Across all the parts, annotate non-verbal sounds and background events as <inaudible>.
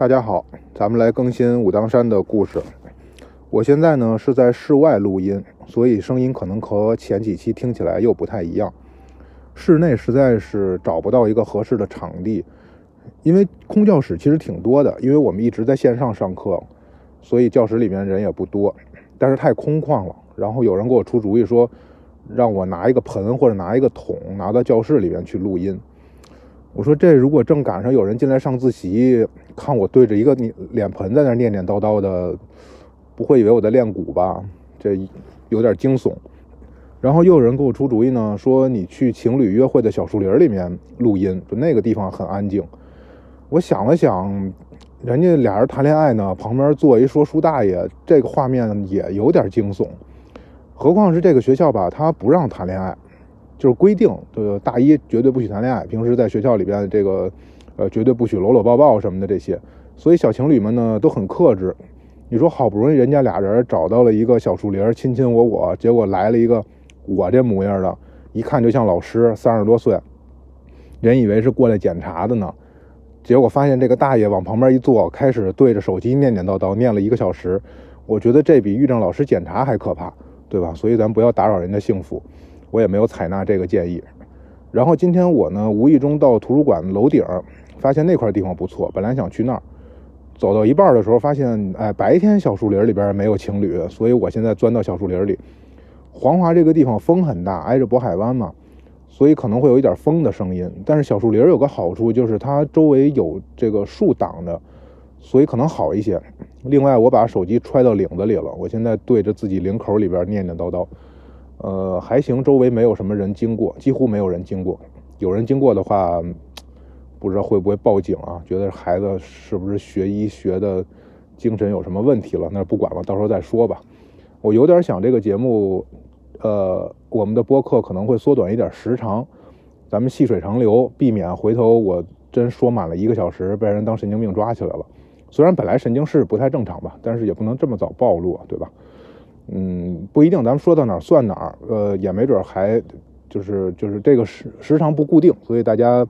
大家好，咱们来更新武当山的故事。我现在呢是在室外录音，所以声音可能和前几期听起来又不太一样。室内实在是找不到一个合适的场地，因为空教室其实挺多的，因为我们一直在线上上课，所以教室里面人也不多，但是太空旷了。然后有人给我出主意说，让我拿一个盆或者拿一个桶拿到教室里面去录音。我说这如果正赶上有人进来上自习，看我对着一个脸盆在那念念叨叨的，不会以为我在练鼓吧？这有点惊悚。然后又有人给我出主意呢，说你去情侣约会的小树林里面录音，就那个地方很安静。我想了想，人家俩人谈恋爱呢，旁边坐一说书大爷，这个画面也有点惊悚。何况是这个学校吧，他不让谈恋爱。就是规定，大一绝对不许谈恋爱，平时在学校里边这个，呃，绝对不许搂搂抱抱什么的这些，所以小情侣们呢都很克制。你说好不容易人家俩人找到了一个小树林，亲亲我我，结果来了一个我这模样的，一看就像老师，三十多岁，人以为是过来检查的呢，结果发现这个大爷往旁边一坐，开始对着手机念念叨叨，念了一个小时。我觉得这比遇上老师检查还可怕，对吧？所以咱不要打扰人家幸福。我也没有采纳这个建议，然后今天我呢无意中到图书馆楼顶，发现那块地方不错，本来想去那儿，走到一半的时候发现，哎，白天小树林里边没有情侣，所以我现在钻到小树林里。黄华这个地方风很大，挨着渤海湾嘛，所以可能会有一点风的声音。但是小树林有个好处就是它周围有这个树挡着，所以可能好一些。另外，我把手机揣到领子里了，我现在对着自己领口里边念念叨叨。呃，还行，周围没有什么人经过，几乎没有人经过。有人经过的话，不知道会不会报警啊？觉得孩子是不是学医学的精神有什么问题了？那不管了，到时候再说吧。我有点想这个节目，呃，我们的播客可能会缩短一点时长，咱们细水长流，避免回头我真说满了一个小时，被人当神经病抓起来了。虽然本来神经是不太正常吧，但是也不能这么早暴露，对吧？嗯，不一定，咱们说到哪儿算哪儿，呃，也没准还就是就是这个时时长不固定，所以大家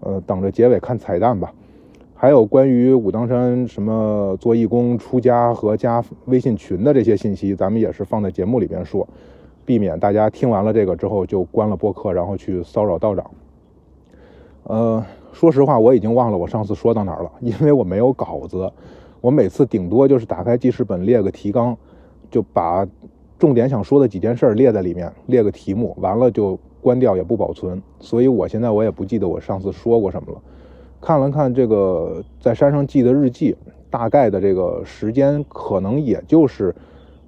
呃等着结尾看彩蛋吧。还有关于武当山什么做义工、出家和加微信群的这些信息，咱们也是放在节目里边说，避免大家听完了这个之后就关了播客，然后去骚扰道长。呃，说实话，我已经忘了我上次说到哪儿了，因为我没有稿子，我每次顶多就是打开记事本列个提纲。就把重点想说的几件事列在里面，列个题目，完了就关掉，也不保存。所以我现在我也不记得我上次说过什么了。看了看这个在山上记的日记，大概的这个时间可能也就是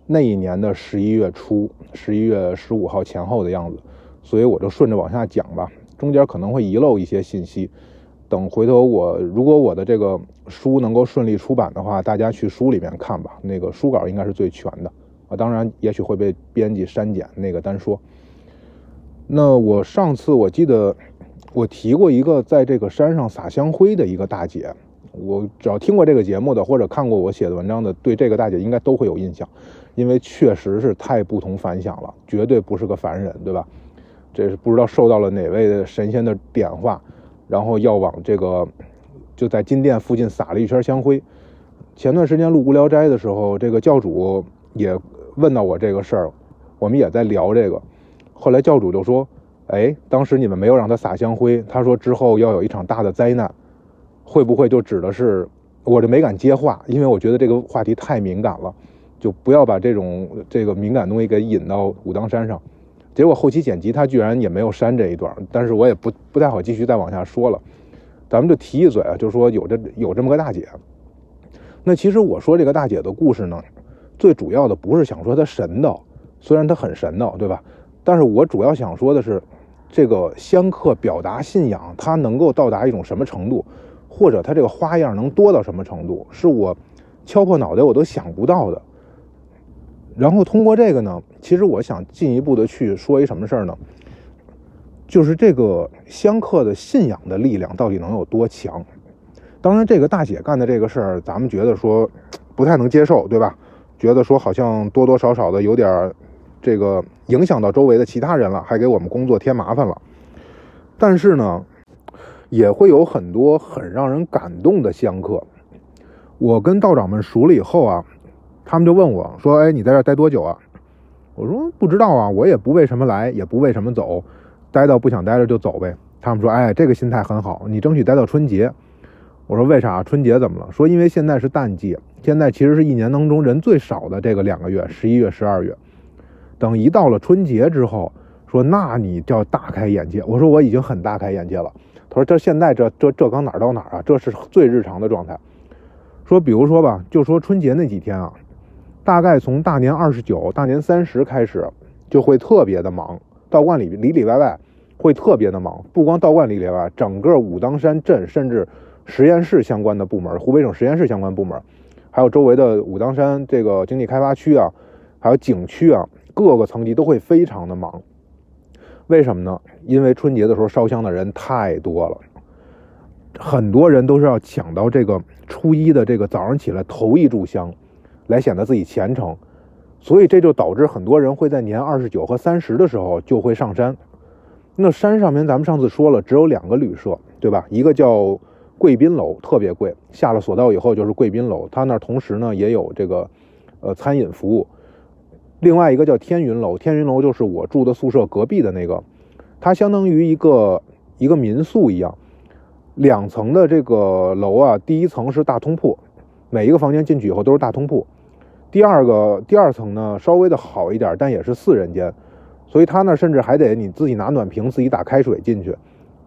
那一年的十一月初，十一月十五号前后的样子。所以我就顺着往下讲吧，中间可能会遗漏一些信息。等回头我如果我的这个书能够顺利出版的话，大家去书里面看吧。那个书稿应该是最全的啊，当然也许会被编辑删减，那个单说。那我上次我记得我提过一个在这个山上撒香灰的一个大姐，我只要听过这个节目的或者看过我写的文章的，对这个大姐应该都会有印象，因为确实是太不同凡响了，绝对不是个凡人，对吧？这是不知道受到了哪位神仙的点化。然后要往这个，就在金殿附近撒了一圈香灰。前段时间录《无聊斋》的时候，这个教主也问到我这个事儿，我们也在聊这个。后来教主就说：“哎，当时你们没有让他撒香灰，他说之后要有一场大的灾难，会不会就指的是？”我就没敢接话，因为我觉得这个话题太敏感了，就不要把这种这个敏感东西给引到武当山上。结果后期剪辑，他居然也没有删这一段，但是我也不不太好继续再往下说了。咱们就提一嘴啊，就是说有这有这么个大姐。那其实我说这个大姐的故事呢，最主要的不是想说她神道，虽然她很神道，对吧？但是我主要想说的是，这个香客表达信仰，他能够到达一种什么程度，或者他这个花样能多到什么程度，是我敲破脑袋我都想不到的。然后通过这个呢，其实我想进一步的去说一什么事儿呢？就是这个香客的信仰的力量到底能有多强？当然，这个大姐干的这个事儿，咱们觉得说不太能接受，对吧？觉得说好像多多少少的有点这个影响到周围的其他人了，还给我们工作添麻烦了。但是呢，也会有很多很让人感动的香客。我跟道长们熟了以后啊，他们就问我说：“哎，你在这待多久啊？”我说：“不知道啊，我也不为什么来，也不为什么走，待到不想待着就走呗。”他们说：“哎，这个心态很好，你争取待到春节。”我说：“为啥？春节怎么了？”说：“因为现在是淡季，现在其实是一年当中人最少的这个两个月，十一月、十二月。等一到了春节之后，说那你就要大开眼界。”我说：“我已经很大开眼界了。”他说：“这现在这这这刚哪儿到哪儿啊？这是最日常的状态。”说，比如说吧，就说春节那几天啊，大概从大年二十九、大年三十开始，就会特别的忙，道观里里里外外会特别的忙。不光道观里里外，整个武当山镇，甚至实验室相关的部门，湖北省实验室相关部门，还有周围的武当山这个经济开发区啊，还有景区啊，各个层级都会非常的忙。为什么呢？因为春节的时候烧香的人太多了。很多人都是要抢到这个初一的这个早上起来头一炷香，来显得自己虔诚，所以这就导致很多人会在年二十九和三十的时候就会上山。那山上面咱们上次说了，只有两个旅社，对吧？一个叫贵宾楼，特别贵，下了索道以后就是贵宾楼，它那同时呢也有这个呃餐饮服务。另外一个叫天云楼，天云楼就是我住的宿舍隔壁的那个，它相当于一个一个民宿一样。两层的这个楼啊，第一层是大通铺，每一个房间进去以后都是大通铺。第二个第二层呢，稍微的好一点，但也是四人间，所以他那甚至还得你自己拿暖瓶，自己打开水进去。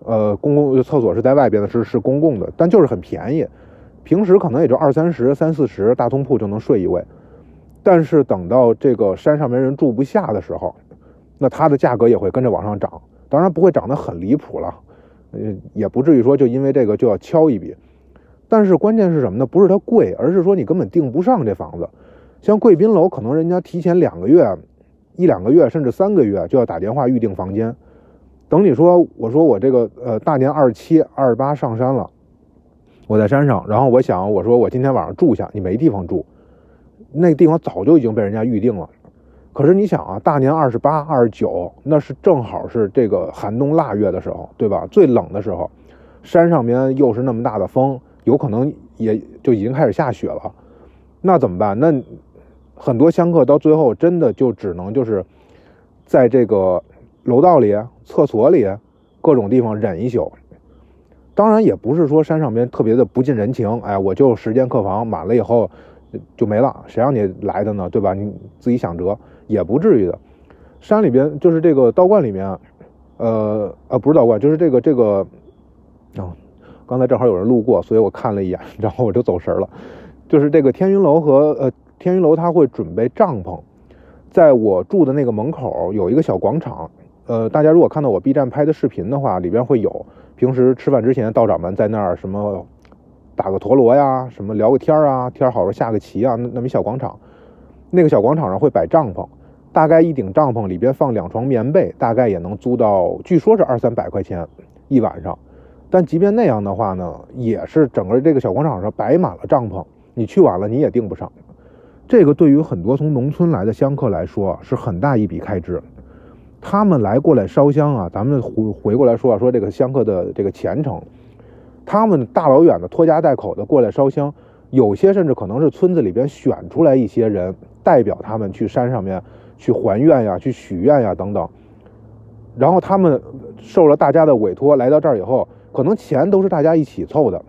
呃，公共厕所是在外边的，是是公共的，但就是很便宜。平时可能也就二三十、三四十，大通铺就能睡一位。但是等到这个山上面人住不下的时候，那它的价格也会跟着往上涨，当然不会涨得很离谱了。呃，也不至于说就因为这个就要敲一笔，但是关键是什么呢？不是它贵，而是说你根本订不上这房子。像贵宾楼，可能人家提前两个月、一两个月甚至三个月就要打电话预订房间。等你说，我说我这个呃大年二十七、二十八上山了，我在山上，然后我想我说我今天晚上住下，你没地方住，那个地方早就已经被人家预定了。可是你想啊，大年二十八、二十九，那是正好是这个寒冬腊月的时候，对吧？最冷的时候，山上面又是那么大的风，有可能也就已经开始下雪了。那怎么办？那很多香客到最后真的就只能就是在这个楼道里、厕所里各种地方忍一宿。当然也不是说山上边特别的不近人情，哎，我就十间客房满了以后就没了，谁让你来的呢？对吧？你自己想辙。也不至于的，山里边就是这个道观里面，呃呃不是道观，就是这个这个，啊，刚才正好有人路过，所以我看了一眼，然后我就走神了。就是这个天云楼和呃天云楼，他会准备帐篷，在我住的那个门口有一个小广场，呃，大家如果看到我 B 站拍的视频的话，里边会有平时吃饭之前道长们在那儿什么打个陀螺呀，什么聊个天啊，天好了下个棋啊，那那么一小广场，那个小广场上会摆帐篷。大概一顶帐篷里边放两床棉被，大概也能租到，据说是二三百块钱一晚上。但即便那样的话呢，也是整个这个小广场上摆满了帐篷，你去晚了你也订不上。这个对于很多从农村来的香客来说是很大一笔开支。他们来过来烧香啊，咱们回回过来说啊，说这个香客的这个虔诚，他们大老远的拖家带口的过来烧香，有些甚至可能是村子里边选出来一些人代表他们去山上面。去还愿呀，去许愿呀，等等。然后他们受了大家的委托，来到这儿以后，可能钱都是大家一起凑的。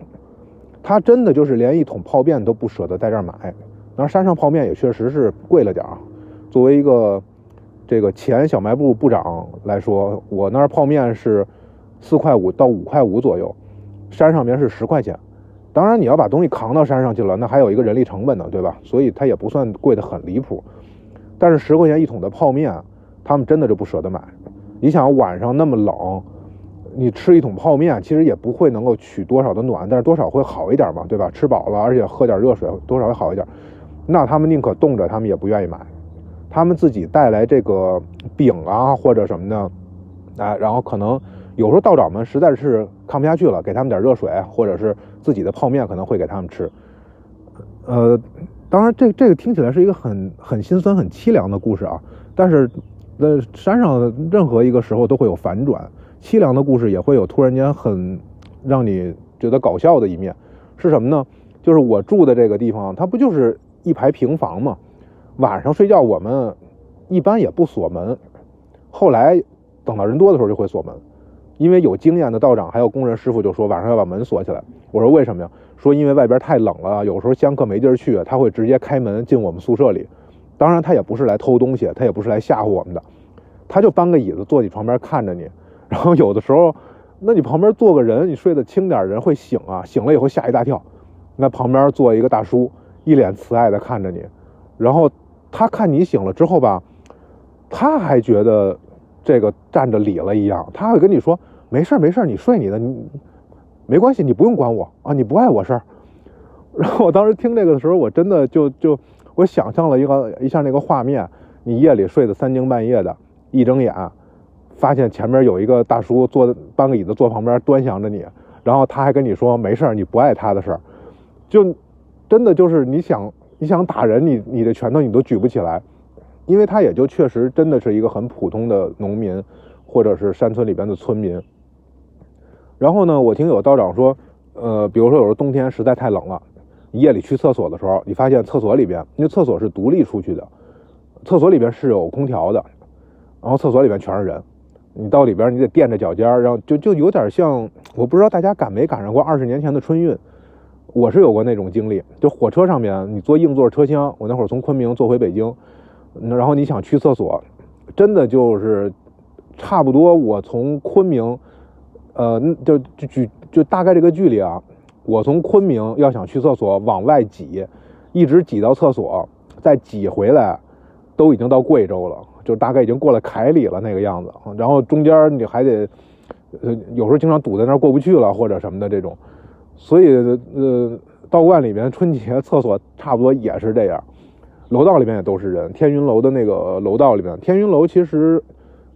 他真的就是连一桶泡面都不舍得在这儿买。当然，山上泡面也确实是贵了点儿。作为一个这个前小卖部部长来说，我那儿泡面是四块五到五块五左右，山上面是十块钱。当然，你要把东西扛到山上去了，那还有一个人力成本呢，对吧？所以它也不算贵的很离谱。但是十块钱一桶的泡面，他们真的就不舍得买。你想晚上那么冷，你吃一桶泡面，其实也不会能够取多少的暖，但是多少会好一点嘛，对吧？吃饱了，而且喝点热水，多少会好一点。那他们宁可冻着，他们也不愿意买。他们自己带来这个饼啊或者什么的，哎，然后可能有时候道长们实在是看不下去了，给他们点热水，或者是自己的泡面可能会给他们吃，呃。当然，这这个听起来是一个很很心酸、很凄凉的故事啊。但是，那山上任何一个时候都会有反转，凄凉的故事也会有突然间很让你觉得搞笑的一面。是什么呢？就是我住的这个地方，它不就是一排平房嘛？晚上睡觉我们一般也不锁门，后来等到人多的时候就会锁门，因为有经验的道长还有工人师傅就说晚上要把门锁起来。我说为什么呀？说因为外边太冷了，有时候香客没地儿去，他会直接开门进我们宿舍里。当然他也不是来偷东西，他也不是来吓唬我们的，他就搬个椅子坐你床边看着你。然后有的时候，那你旁边坐个人，你睡得轻点，人会醒啊，醒了以后吓一大跳。那旁边坐一个大叔，一脸慈爱的看着你，然后他看你醒了之后吧，他还觉得这个站着理了一样，他会跟你说没事没事你睡你的，你没关系，你不用管我啊，你不碍我事儿。<laughs> 然后我当时听这个的时候，我真的就就。我想象了一个一下那个画面，你夜里睡得三更半夜的，一睁眼，发现前面有一个大叔坐搬个椅子坐旁边端详着你，然后他还跟你说没事你不碍他的事儿，就真的就是你想你想打人，你你的拳头你都举不起来，因为他也就确实真的是一个很普通的农民，或者是山村里边的村民。然后呢，我听有道长说，呃，比如说有时候冬天实在太冷了。夜里去厕所的时候，你发现厕所里边，因为厕所是独立出去的，厕所里边是有空调的，然后厕所里边全是人，你到里边你得垫着脚尖，然后就就有点像，我不知道大家赶没赶上过二十年前的春运，我是有过那种经历，就火车上面你坐硬座车厢，我那会儿从昆明坐回北京，然后你想去厕所，真的就是差不多我从昆明，呃，就就就就大概这个距离啊。我从昆明要想去厕所，往外挤，一直挤到厕所，再挤回来，都已经到贵州了，就大概已经过了凯里了那个样子。然后中间你还得，呃，有时候经常堵在那儿过不去了，或者什么的这种。所以，呃，道观里面春节厕所差不多也是这样，楼道里面也都是人。天云楼的那个楼道里面，天云楼其实。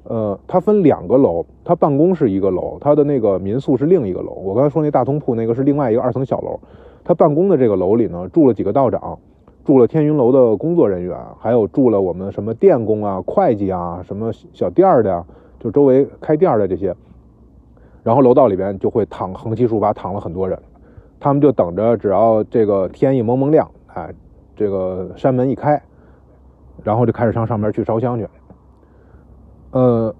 呃，它分两个楼，它办公是一个楼，它的那个民宿是另一个楼。我刚才说那大通铺那个是另外一个二层小楼，它办公的这个楼里呢，住了几个道长，住了天云楼的工作人员，还有住了我们什么电工啊、会计啊、什么小店的呀，就周围开店的这些。然后楼道里边就会躺横七竖八躺了很多人，他们就等着，只要这个天一蒙蒙亮，哎，这个山门一开，然后就开始上上面去烧香去。呃，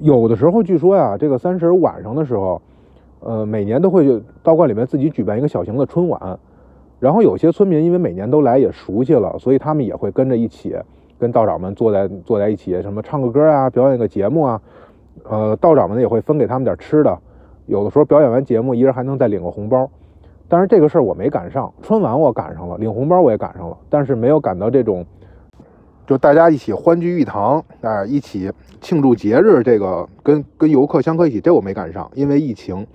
有的时候据说呀，这个三十晚上的时候，呃，每年都会道观里面自己举办一个小型的春晚，然后有些村民因为每年都来也熟悉了，所以他们也会跟着一起跟道长们坐在坐在一起，什么唱个歌啊，表演个节目啊，呃，道长们也会分给他们点吃的，有的时候表演完节目，一人还能再领个红包，但是这个事儿我没赶上，春晚我赶上了，领红包我也赶上了，但是没有赶到这种。就大家一起欢聚一堂，哎，一起庆祝节日，这个跟跟游客相克一起，这我没赶上，因为疫情。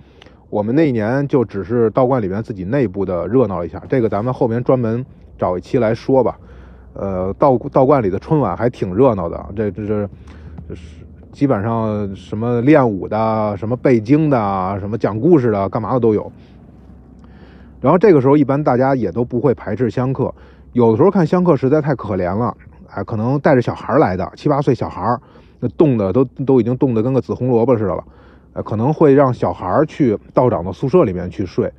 我们那一年就只是道观里面自己内部的热闹一下，这个咱们后面专门找一期来说吧。呃，道道观里的春晚还挺热闹的，这这这是基本上什么练武的、什么背经的、什么讲故事的、干嘛的都有。然后这个时候一般大家也都不会排斥香客，有的时候看香客实在太可怜了。哎，可能带着小孩来的七八岁小孩那冻的都都已经冻得跟个紫红萝卜似的了。呃，可能会让小孩去道长的宿舍里面去睡。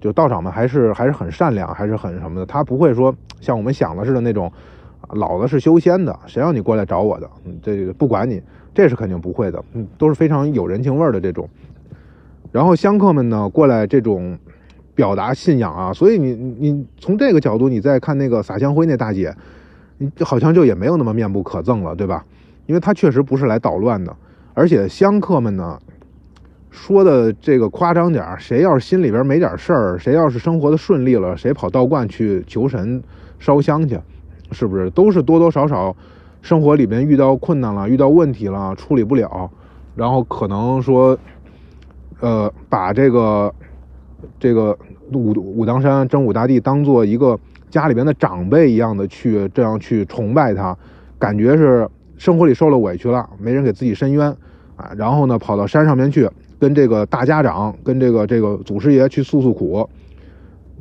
就道长们还是还是很善良，还是很什么的。他不会说像我们想的似的那种，老子是修仙的，谁让你过来找我的？这不管你，这是肯定不会的。都是非常有人情味的这种。然后香客们呢过来这种表达信仰啊，所以你你从这个角度你再看那个撒香灰那大姐。你好像就也没有那么面目可憎了，对吧？因为她确实不是来捣乱的，而且香客们呢，说的这个夸张点儿，谁要是心里边没点事儿，谁要是生活的顺利了，谁跑道观去求神烧香去，是不是？都是多多少少生活里边遇到困难了，遇到问题了，处理不了，然后可能说，呃，把这个这个武武当山真武大帝当做一个。家里边的长辈一样的去这样去崇拜他，感觉是生活里受了委屈了，没人给自己伸冤啊，然后呢跑到山上面去跟这个大家长、跟这个这个祖师爷去诉诉苦。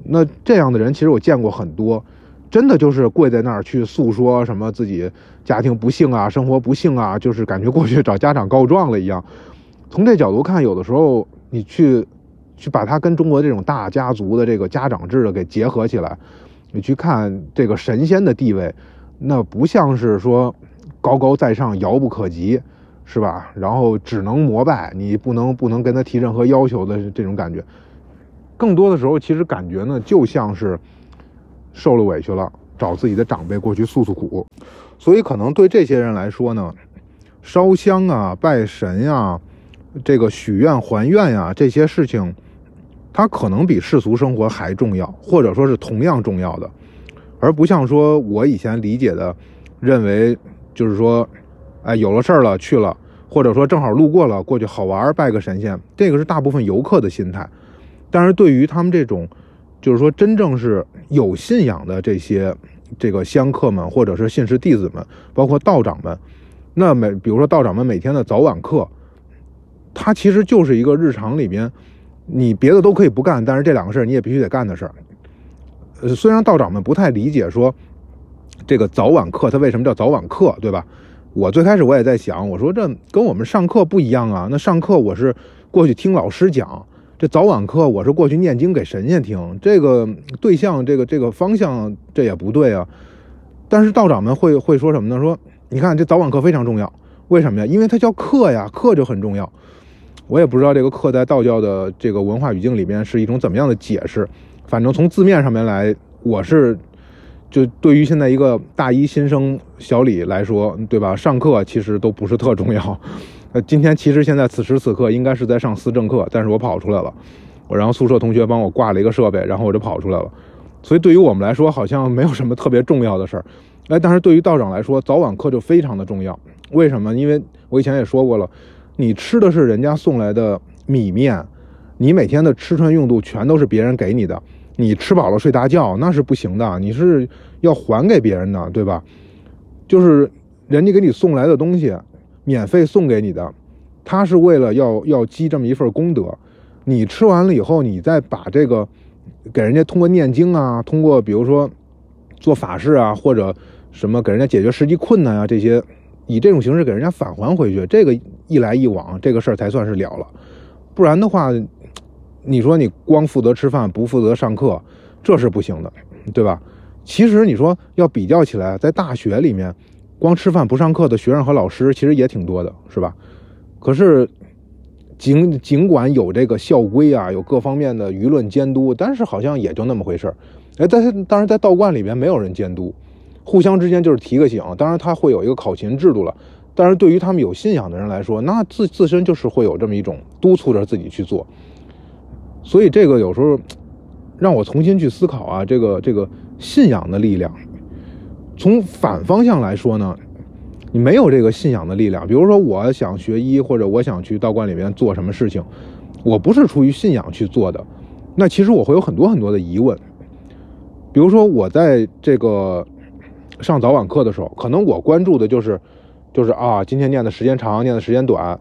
那这样的人其实我见过很多，真的就是跪在那儿去诉说什么自己家庭不幸啊、生活不幸啊，就是感觉过去找家长告状了一样。从这角度看，有的时候你去去把它跟中国这种大家族的这个家长制的给结合起来，你去看这个神仙的地位，那不像是说高高在上、遥不可及，是吧？然后只能膜拜，你不能不能跟他提任何要求的这种感觉。更多的时候，其实感觉呢，就像是受了委屈了，找自己的长辈过去诉诉苦。所以，可能对这些人来说呢，烧香啊、拜神呀、这个许愿还愿呀这些事情，它可能比世俗生活还重要，或者说是同样重要的，而不像说我以前理解的，认为就是说，哎，有了事儿了去了，或者说正好路过了过去好玩拜个神仙，这个是大部分游客的心态。但是对于他们这种，就是说真正是有信仰的这些这个香客们，或者是信士弟子们，包括道长们，那每比如说道长们每天的早晚课，它其实就是一个日常里边，你别的都可以不干，但是这两个事儿你也必须得干的事儿。呃，虽然道长们不太理解说这个早晚课它为什么叫早晚课，对吧？我最开始我也在想，我说这跟我们上课不一样啊，那上课我是过去听老师讲。这早晚课我是过去念经给神仙听，这个对象，这个这个方向，这也不对啊。但是道长们会会说什么呢？说你看这早晚课非常重要，为什么呀？因为它叫课呀，课就很重要。我也不知道这个课在道教的这个文化语境里面是一种怎么样的解释。反正从字面上面来，我是就对于现在一个大一新生小李来说，对吧？上课其实都不是特重要。<laughs> 呃，今天其实现在此时此刻应该是在上思政课，但是我跑出来了，我然后宿舍同学帮我挂了一个设备，然后我就跑出来了。所以对于我们来说，好像没有什么特别重要的事儿。哎，但是对于道长来说，早晚课就非常的重要。为什么？因为我以前也说过了，你吃的是人家送来的米面，你每天的吃穿用度全都是别人给你的，你吃饱了睡大觉那是不行的，你是要还给别人的，对吧？就是人家给你送来的东西。免费送给你的，他是为了要要积这么一份功德。你吃完了以后，你再把这个给人家通过念经啊，通过比如说做法事啊，或者什么给人家解决实际困难啊，这些以这种形式给人家返还回去，这个一来一往，这个事儿才算是了了。不然的话，你说你光负责吃饭不负责上课，这是不行的，对吧？其实你说要比较起来，在大学里面。光吃饭不上课的学生和老师其实也挺多的，是吧？可是，尽尽管有这个校规啊，有各方面的舆论监督，但是好像也就那么回事儿。哎，但是当然在道观里面没有人监督，互相之间就是提个醒。当然他会有一个考勤制度了，但是对于他们有信仰的人来说，那自自身就是会有这么一种督促着自己去做。所以这个有时候让我重新去思考啊，这个这个信仰的力量。从反方向来说呢，你没有这个信仰的力量。比如说，我想学医，或者我想去道观里面做什么事情，我不是出于信仰去做的，那其实我会有很多很多的疑问。比如说，我在这个上早晚课的时候，可能我关注的就是，就是啊，今天念的时间长，念的时间短，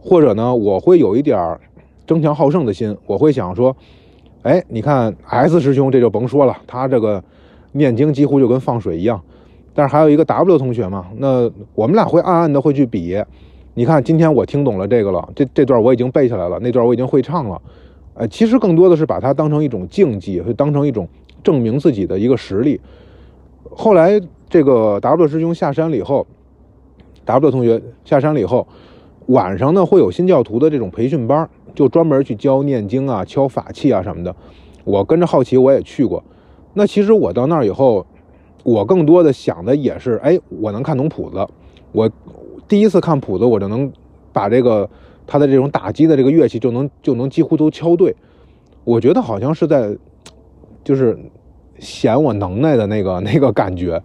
或者呢，我会有一点争强好胜的心，我会想说，哎，你看 S 师兄这就甭说了，他这个。念经几乎就跟放水一样，但是还有一个 W 同学嘛，那我们俩会暗暗的会去比。你看，今天我听懂了这个了，这这段我已经背下来了，那段我已经会唱了。呃，其实更多的是把它当成一种竞技，会当成一种证明自己的一个实力。后来这个 W 师兄下山了以后，W 同学下山了以后，晚上呢会有新教徒的这种培训班，就专门去教念经啊、敲法器啊什么的。我跟着好奇，我也去过。那其实我到那儿以后，我更多的想的也是，哎，我能看懂谱子。我第一次看谱子，我就能把这个他的这种打击的这个乐器就能就能几乎都敲对。我觉得好像是在就是显我能耐的那个 <laughs> 那个感觉。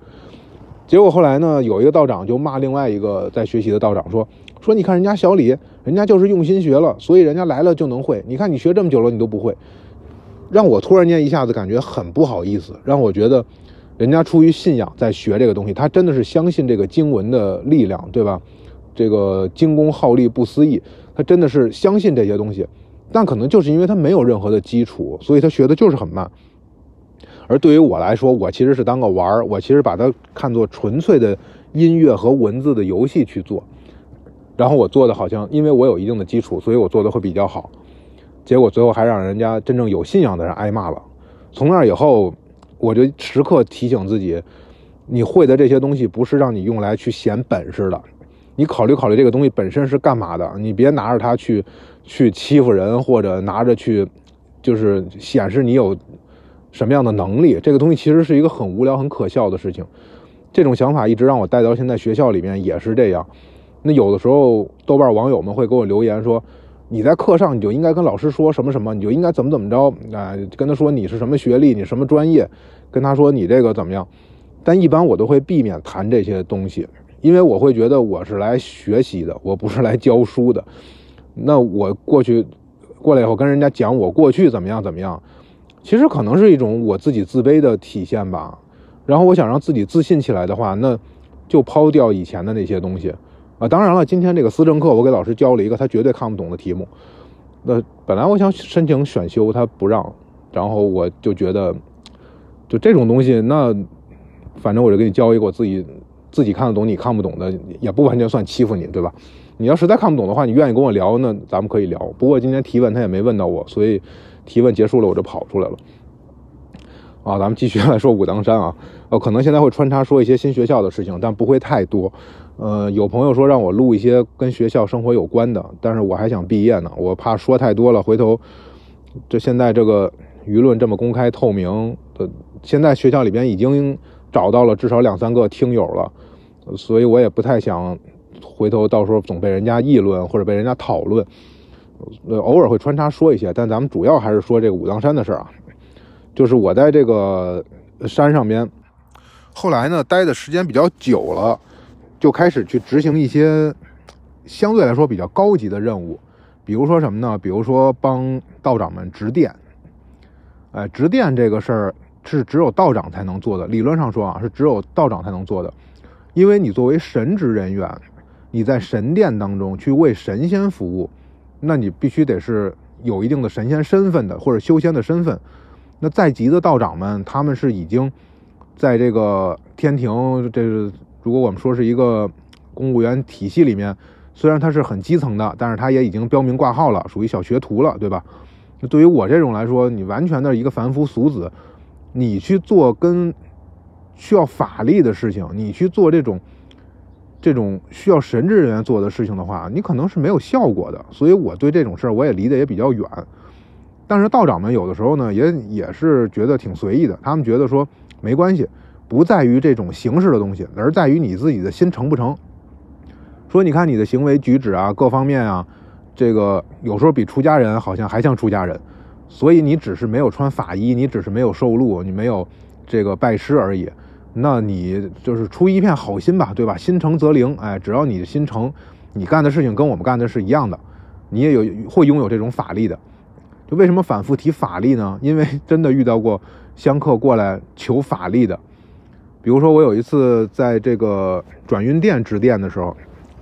结果后来呢，有一个道长就骂另外一个在学习的道长说说，你看人家小李，人家就是用心学了，所以人家来了就能会。你看你学这么久了，你都不会。让我突然间一下子感觉很不好意思，让我觉得，人家出于信仰在学这个东西，他真的是相信这个经文的力量，对吧？这个精功耗力不思议，他真的是相信这些东西，但可能就是因为他没有任何的基础，所以他学的就是很慢。而对于我来说，我其实是当个玩儿，我其实把它看作纯粹的音乐和文字的游戏去做，然后我做的好像因为我有一定的基础，所以我做的会比较好。结果最后还让人家真正有信仰的人挨骂了。从那以后，我就时刻提醒自己，你会的这些东西不是让你用来去显本事的，你考虑考虑这个东西本身是干嘛的，你别拿着它去去欺负人，或者拿着去就是显示你有什么样的能力。这个东西其实是一个很无聊、很可笑的事情。这种想法一直让我带到现在学校里面也是这样。那有的时候，豆瓣网友们会给我留言说：“你在课上你就应该跟老师说什么什么，你就应该怎么怎么着啊？跟他说你是什么学历，你什么专业，跟他说你这个怎么样。”但一般我都会避免谈这些东西，因为我会觉得我是来学习的，我不是来教书的。那我过去过来以后跟人家讲我过去怎么样怎么样，其实可能是一种我自己自卑的体现吧。然后我想让自己自信起来的话，那就抛掉以前的那些东西。啊，当然了，今天这个思政课我给老师教了一个他绝对看不懂的题目。那本来我想申请选修，他不让，然后我就觉得，就这种东西，那反正我就给你教一个我自己自己看得懂你看不懂的，也不完全算欺负你，对吧？你要实在看不懂的话，你愿意跟我聊，那咱们可以聊。不过今天提问他也没问到我，所以提问结束了我就跑出来了。啊，咱们继续来说武当山啊，呃，可能现在会穿插说一些新学校的事情，但不会太多。呃，有朋友说让我录一些跟学校生活有关的，但是我还想毕业呢，我怕说太多了，回头这现在这个舆论这么公开透明的，现在学校里边已经找到了至少两三个听友了，所以我也不太想回头到时候总被人家议论或者被人家讨论。呃，偶尔会穿插说一些，但咱们主要还是说这个武当山的事儿啊。就是我在这个山上边，后来呢待的时间比较久了，就开始去执行一些相对来说比较高级的任务，比如说什么呢？比如说帮道长们执殿。哎，执殿这个事儿是只有道长才能做的，理论上说啊是只有道长才能做的，因为你作为神职人员，你在神殿当中去为神仙服务，那你必须得是有一定的神仙身份的或者修仙的身份。那在籍的道长们，他们是已经在这个天庭，这如果我们说是一个公务员体系里面，虽然他是很基层的，但是他也已经标明挂号了，属于小学徒了，对吧？那对于我这种来说，你完全的一个凡夫俗子，你去做跟需要法力的事情，你去做这种这种需要神职人员做的事情的话，你可能是没有效果的。所以我对这种事儿我也离得也比较远。但是道长们有的时候呢，也也是觉得挺随意的。他们觉得说没关系，不在于这种形式的东西，而在于你自己的心诚不诚。说你看你的行为举止啊，各方面啊，这个有时候比出家人好像还像出家人。所以你只是没有穿法衣，你只是没有受禄，你没有这个拜师而已。那你就是出于一片好心吧，对吧？心诚则灵。哎，只要你的心诚，你干的事情跟我们干的是一样的，你也有会拥有这种法力的。就为什么反复提法力呢？因为真的遇到过香客过来求法力的。比如说，我有一次在这个转运殿值殿的时候，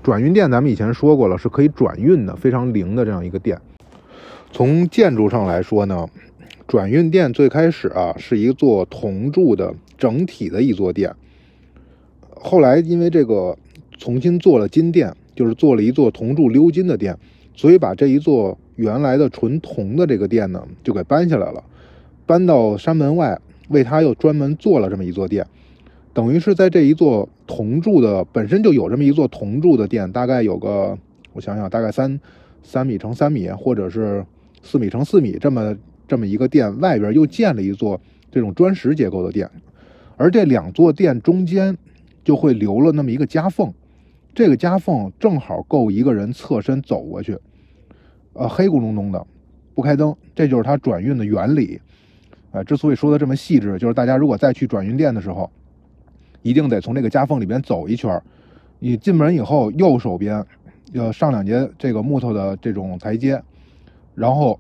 转运殿咱们以前说过了，是可以转运的，非常灵的这样一个殿。从建筑上来说呢，转运殿最开始啊是一座铜铸的整体的一座殿，后来因为这个重新做了金殿，就是做了一座铜铸鎏金的殿，所以把这一座。原来的纯铜的这个殿呢，就给搬下来了，搬到山门外，为他又专门做了这么一座殿，等于是在这一座铜铸的本身就有这么一座铜铸的殿，大概有个我想想，大概三三米乘三米，或者是四米乘四米这么这么一个殿，外边又建了一座这种砖石结构的殿，而这两座殿中间就会留了那么一个夹缝，这个夹缝正好够一个人侧身走过去。呃，黑咕隆咚的，不开灯，这就是它转运的原理。呃，之所以说的这么细致，就是大家如果再去转运店的时候，一定得从这个夹缝里边走一圈。你进门以后，右手边要上两节这个木头的这种台阶，然后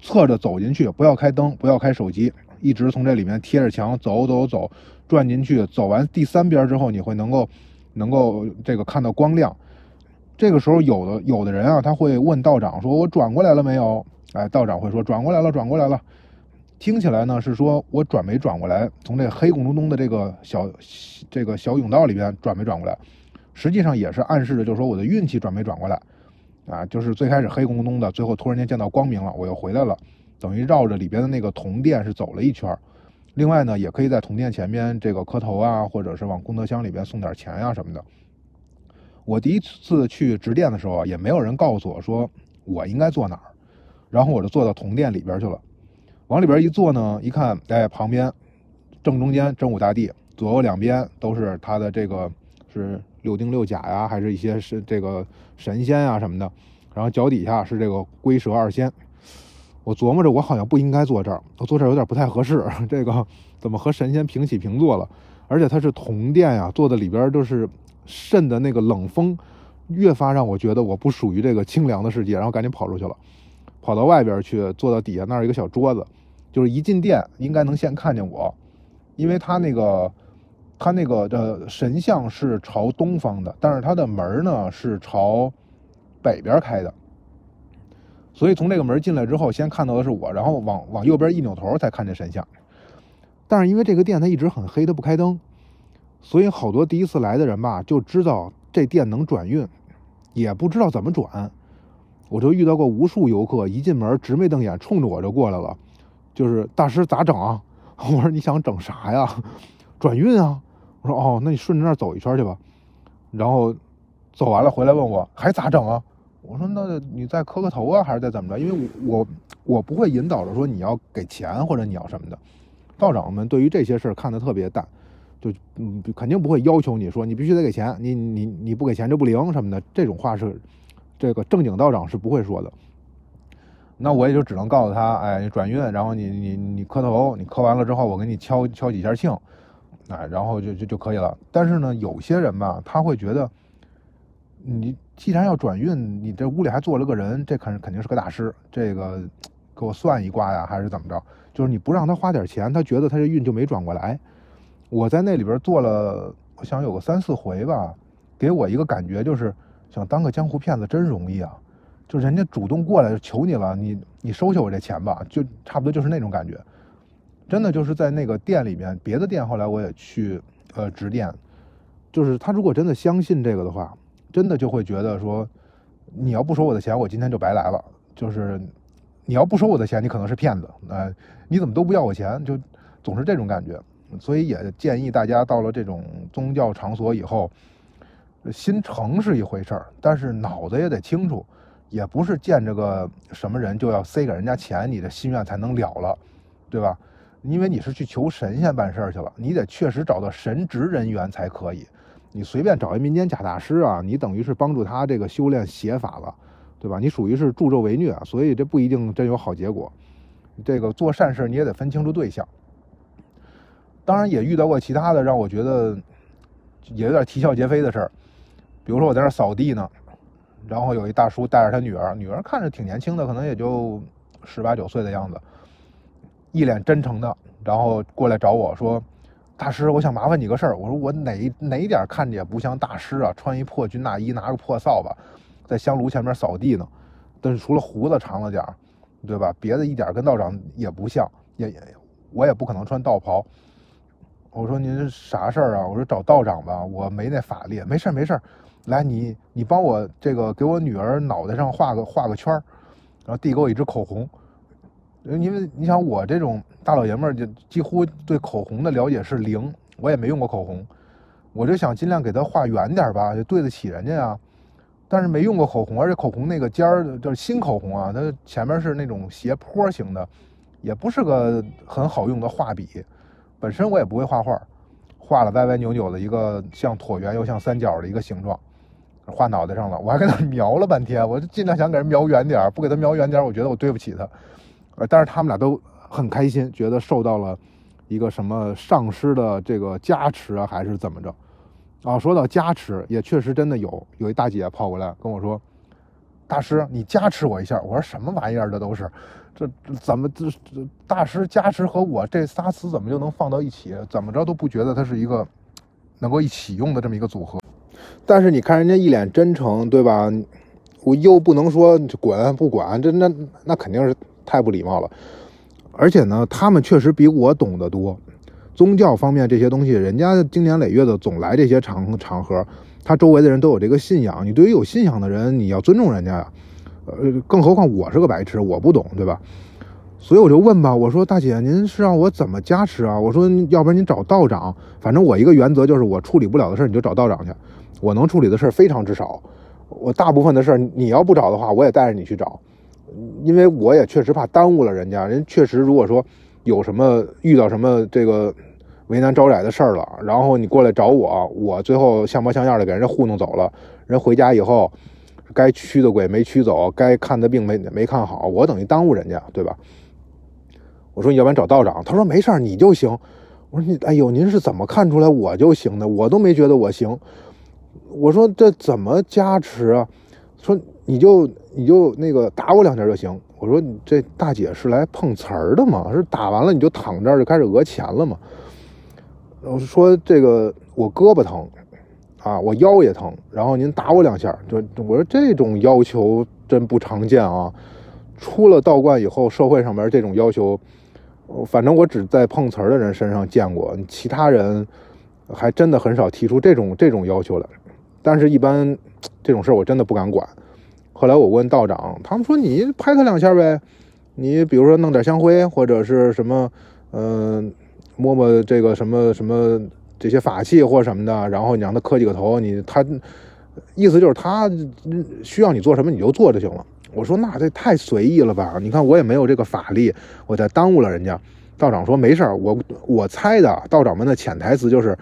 侧着走进去，不要开灯，不要开手机，一直从这里面贴着墙走走走，转进去，走完第三边之后，你会能够能够这个看到光亮。这个时候，有的有的人啊，他会问道长说：“我转过来了没有？”哎，道长会说：“转过来了，转过来了。”听起来呢是说我转没转过来，从这黑咕隆咚的这个小这个小甬道里边转没转过来，实际上也是暗示着，就是说我的运气转没转过来。啊，就是最开始黑咕咚的，最后突然间见到光明了，我又回来了，等于绕着里边的那个铜殿是走了一圈。另外呢，也可以在铜殿前面这个磕头啊，或者是往功德箱里边送点钱呀什么的。我第一次去直殿的时候啊，也没有人告诉我说我应该坐哪儿，然后我就坐到铜殿里边去了。往里边一坐呢，一看，哎，旁边正中间真武大帝，左右两边都是他的这个是六丁六甲呀，还是一些是这个神仙啊什么的。然后脚底下是这个龟蛇二仙。我琢磨着，我好像不应该坐这儿，我坐这儿有点不太合适。<laughs> 这个怎么和神仙平起平坐了？而且它是铜殿呀，坐在里边就是渗的那个冷风，越发让我觉得我不属于这个清凉的世界。然后赶紧跑出去了，跑到外边去，坐到底下那儿一个小桌子，就是一进殿应该能先看见我，因为他那个他那个的神像是朝东方的，但是他的门呢是朝北边开的。所以从这个门进来之后，先看到的是我，然后往往右边一扭头才看见神像。但是因为这个店它一直很黑，它不开灯，所以好多第一次来的人吧，就知道这店能转运，也不知道怎么转。我就遇到过无数游客，一进门直眉瞪眼冲着我就过来了，就是大师咋整啊？我说你想整啥呀？转运啊！说哦，那你顺着那儿走一圈去吧。然后走完了回来问我还咋整啊？我说那你再磕个头啊，还是再怎么着？因为我我不会引导着说你要给钱或者你要什么的。道长们对于这些事儿看得特别淡，就嗯肯定不会要求你说你必须得给钱，你你你不给钱就不灵什么的。这种话是这个正经道长是不会说的。那我也就只能告诉他，哎，你转运，然后你你你磕头，你磕完了之后，我给你敲敲几下磬，哎，然后就就就可以了。但是呢，有些人吧，他会觉得你。既然要转运，你这屋里还坐了个人，这肯肯定是个大师。这个给我算一卦呀，还是怎么着？就是你不让他花点钱，他觉得他这运就没转过来。我在那里边做了，我想有个三四回吧，给我一个感觉就是想当个江湖骗子真容易啊！就人家主动过来求你了，你你收下我这钱吧，就差不多就是那种感觉。真的就是在那个店里面，别的店后来我也去呃直店，就是他如果真的相信这个的话。真的就会觉得说，你要不收我的钱，我今天就白来了。就是你要不收我的钱，你可能是骗子。呃，你怎么都不要我钱，就总是这种感觉。所以也建议大家到了这种宗教场所以后，心诚是一回事儿，但是脑子也得清楚，也不是见着个什么人就要塞给人家钱，你的心愿才能了了，对吧？因为你是去求神仙办事去了，你得确实找到神职人员才可以。你随便找一民间假大师啊，你等于是帮助他这个修炼邪法了，对吧？你属于是助纣为虐，所以这不一定真有好结果。这个做善事你也得分清楚对象。当然也遇到过其他的让我觉得也有点啼笑皆非的事儿，比如说我在那扫地呢，然后有一大叔带着他女儿，女儿看着挺年轻的，可能也就十八九岁的样子，一脸真诚的，然后过来找我说。大师，我想麻烦你个事儿。我说我哪哪点看着也不像大师啊？穿一破军大衣，拿个破扫把，在香炉前面扫地呢。但是除了胡子长了点儿，对吧？别的一点跟道长也不像，也也我也不可能穿道袍。我说您啥事儿啊？我说找道长吧，我没那法力。没事儿没事儿，来你你帮我这个给我女儿脑袋上画个画个圈儿，然后递给我一支口红。因为你想我这种大老爷们儿，就几乎对口红的了解是零，我也没用过口红，我就想尽量给他画圆点吧，就对得起人家呀。但是没用过口红，而且口红那个尖儿就是新口红啊，它前面是那种斜坡型的，也不是个很好用的画笔。本身我也不会画画，画了歪歪扭扭的一个像椭圆又像三角的一个形状，画脑袋上了。我还跟他 <laughs> 描了半天，我就尽量想给人描圆点儿不给他描圆点儿我觉得我对不起他。呃，但是他们俩都很开心，觉得受到了一个什么上师的这个加持啊，还是怎么着？啊，说到加持，也确实真的有，有一大姐跑过来跟我说：“大师，你加持我一下。”我说：“什么玩意儿？这都是，这怎么这这大师加持和我这仨词怎么就能放到一起？怎么着都不觉得它是一个能够一起用的这么一个组合。但是你看人家一脸真诚，对吧？我又不能说滚不管，这那那肯定是。太不礼貌了，而且呢，他们确实比我懂得多。宗教方面这些东西，人家经年累月的总来这些场场合，他周围的人都有这个信仰，你对于有信仰的人，你要尊重人家呀。呃，更何况我是个白痴，我不懂，对吧？所以我就问吧，我说大姐，您是让我怎么加持啊？我说，要不然您找道长，反正我一个原则就是我处理不了的事儿你就找道长去，我能处理的事儿非常之少，我大部分的事儿你要不找的话，我也带着你去找，因为我也确实怕耽误了人家，人确实如果说有什么遇到什么这个为难招窄的事儿了，然后你过来找我，我最后像模像样的给人家糊弄走了，人回家以后该驱的鬼没驱走，该看的病没没看好，我等于耽误人家，对吧？我说你要不然找道长，他说没事儿，你就行。我说你，哎呦，您是怎么看出来我就行的？我都没觉得我行。我说这怎么加持啊？说你就你就那个打我两下就行。我说你这大姐是来碰瓷儿的吗？是打完了你就躺这儿就开始讹钱了吗？我说这个我胳膊疼啊，我腰也疼，然后您打我两下，就我说这种要求真不常见啊。出了道观以后，社会上面这种要求。反正我只在碰瓷儿的人身上见过，其他人还真的很少提出这种这种要求来。但是，一般这种事儿我真的不敢管。后来我问道长，他们说你拍他两下呗，你比如说弄点香灰或者是什么，嗯，摸摸这个什么什么这些法器或什么的，然后你让他磕几个头，你他意思就是他需要你做什么你就做就行了。我说那这太随意了吧？你看我也没有这个法力，我再耽误了人家。道长说没事儿，我我猜的道长们的潜台词就是，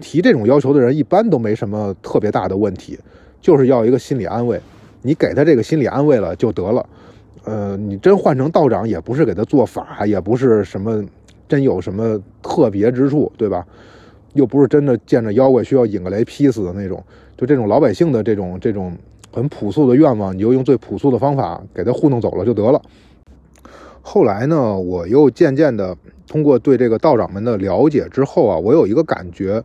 提这种要求的人一般都没什么特别大的问题，就是要一个心理安慰。你给他这个心理安慰了就得了。呃，你真换成道长也不是给他做法，也不是什么真有什么特别之处，对吧？又不是真的见着妖怪需要引个雷劈死的那种，就这种老百姓的这种这种。很朴素的愿望，你就用最朴素的方法给他糊弄走了就得了。后来呢，我又渐渐的通过对这个道长们的了解之后啊，我有一个感觉，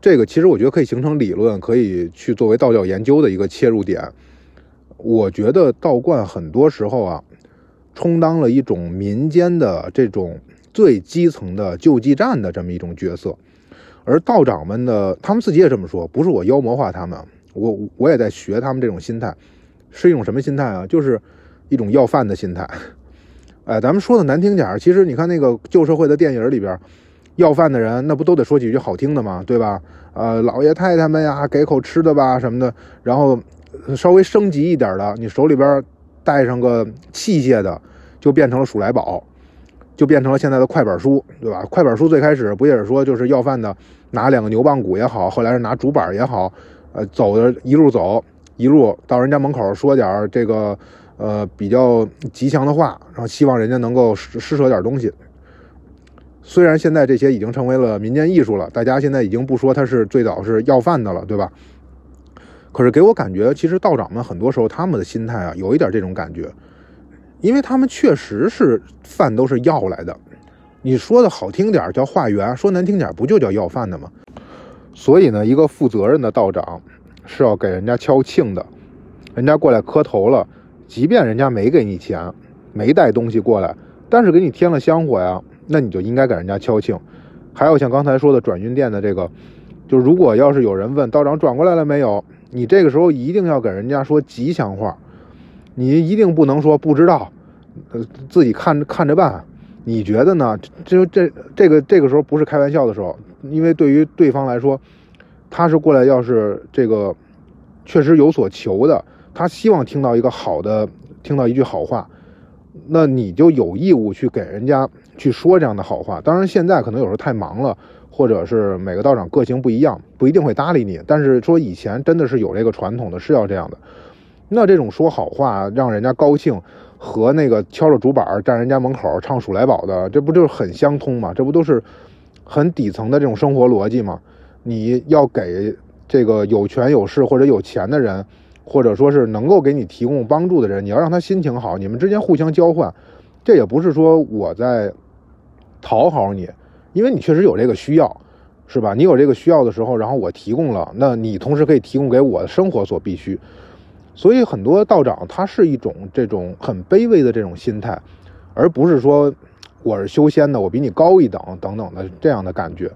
这个其实我觉得可以形成理论，可以去作为道教研究的一个切入点。我觉得道观很多时候啊，充当了一种民间的这种最基层的救济站的这么一种角色，而道长们的他们自己也这么说，不是我妖魔化他们。我我也在学他们这种心态，是一种什么心态啊？就是一种要饭的心态。<laughs> 哎，咱们说的难听点儿，其实你看那个旧社会的电影里边，要饭的人那不都得说几句好听的吗？对吧？呃，老爷太太们呀，给口吃的吧什么的。然后稍微升级一点的，你手里边带上个器械的，就变成了数来宝，就变成了现在的快板书，对吧？快板书最开始不也是说就是要饭的拿两个牛棒鼓也好，后来是拿竹板也好。呃，走的一路走，一路到人家门口说点这个，呃，比较吉祥的话，然后希望人家能够施施舍点东西。虽然现在这些已经成为了民间艺术了，大家现在已经不说他是最早是要饭的了，对吧？可是给我感觉，其实道长们很多时候他们的心态啊，有一点这种感觉，因为他们确实是饭都是要来的。你说的好听点叫化缘，说难听点不就叫要饭的吗？所以呢，一个负责任的道长是要给人家敲磬的。人家过来磕头了，即便人家没给你钱，没带东西过来，但是给你添了香火呀，那你就应该给人家敲磬。还有像刚才说的转运店的这个，就如果要是有人问道长转过来了没有，你这个时候一定要给人家说吉祥话，你一定不能说不知道，呃，自己看着看着办。你觉得呢？就这这个这个时候不是开玩笑的时候。因为对于对方来说，他是过来要是这个确实有所求的，他希望听到一个好的，听到一句好话，那你就有义务去给人家去说这样的好话。当然，现在可能有时候太忙了，或者是每个道长个性不一样，不一定会搭理你。但是说以前真的是有这个传统的，是要这样的。那这种说好话让人家高兴，和那个敲着竹板站人家门口唱数来宝的，这不就是很相通吗？这不都是？很底层的这种生活逻辑嘛，你要给这个有权有势或者有钱的人，或者说是能够给你提供帮助的人，你要让他心情好，你们之间互相交换，这也不是说我在讨好你，因为你确实有这个需要，是吧？你有这个需要的时候，然后我提供了，那你同时可以提供给我的生活所必须，所以很多道长他是一种这种很卑微的这种心态，而不是说。我是修仙的，我比你高一等，等等的这样的感觉。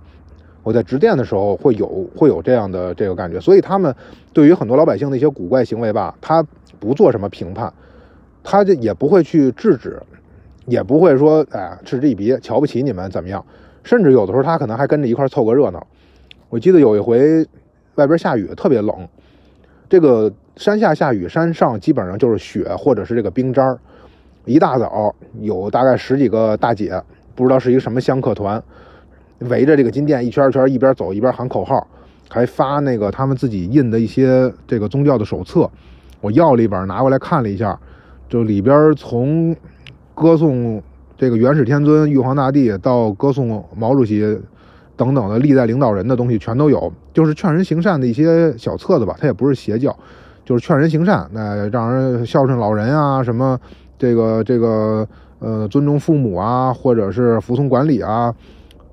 我在值电的时候会有会有这样的这个感觉，所以他们对于很多老百姓的一些古怪行为吧，他不做什么评判，他就也不会去制止，也不会说哎嗤之以鼻，瞧不起你们怎么样，甚至有的时候他可能还跟着一块凑个热闹。我记得有一回外边下雨特别冷，这个山下下雨，山上基本上就是雪或者是这个冰渣儿。一大早有大概十几个大姐，不知道是一个什么香客团。围着这个金殿一圈一圈，一边走一边喊口号，还发那个他们自己印的一些这个宗教的手册。我要了一本拿过来看了一下，就里边从歌颂这个元始天尊、玉皇大帝到歌颂毛主席等等的历代领导人的东西全都有，就是劝人行善的一些小册子吧。它也不是邪教，就是劝人行善，那让人孝顺老人啊，什么这个这个呃尊重父母啊，或者是服从管理啊。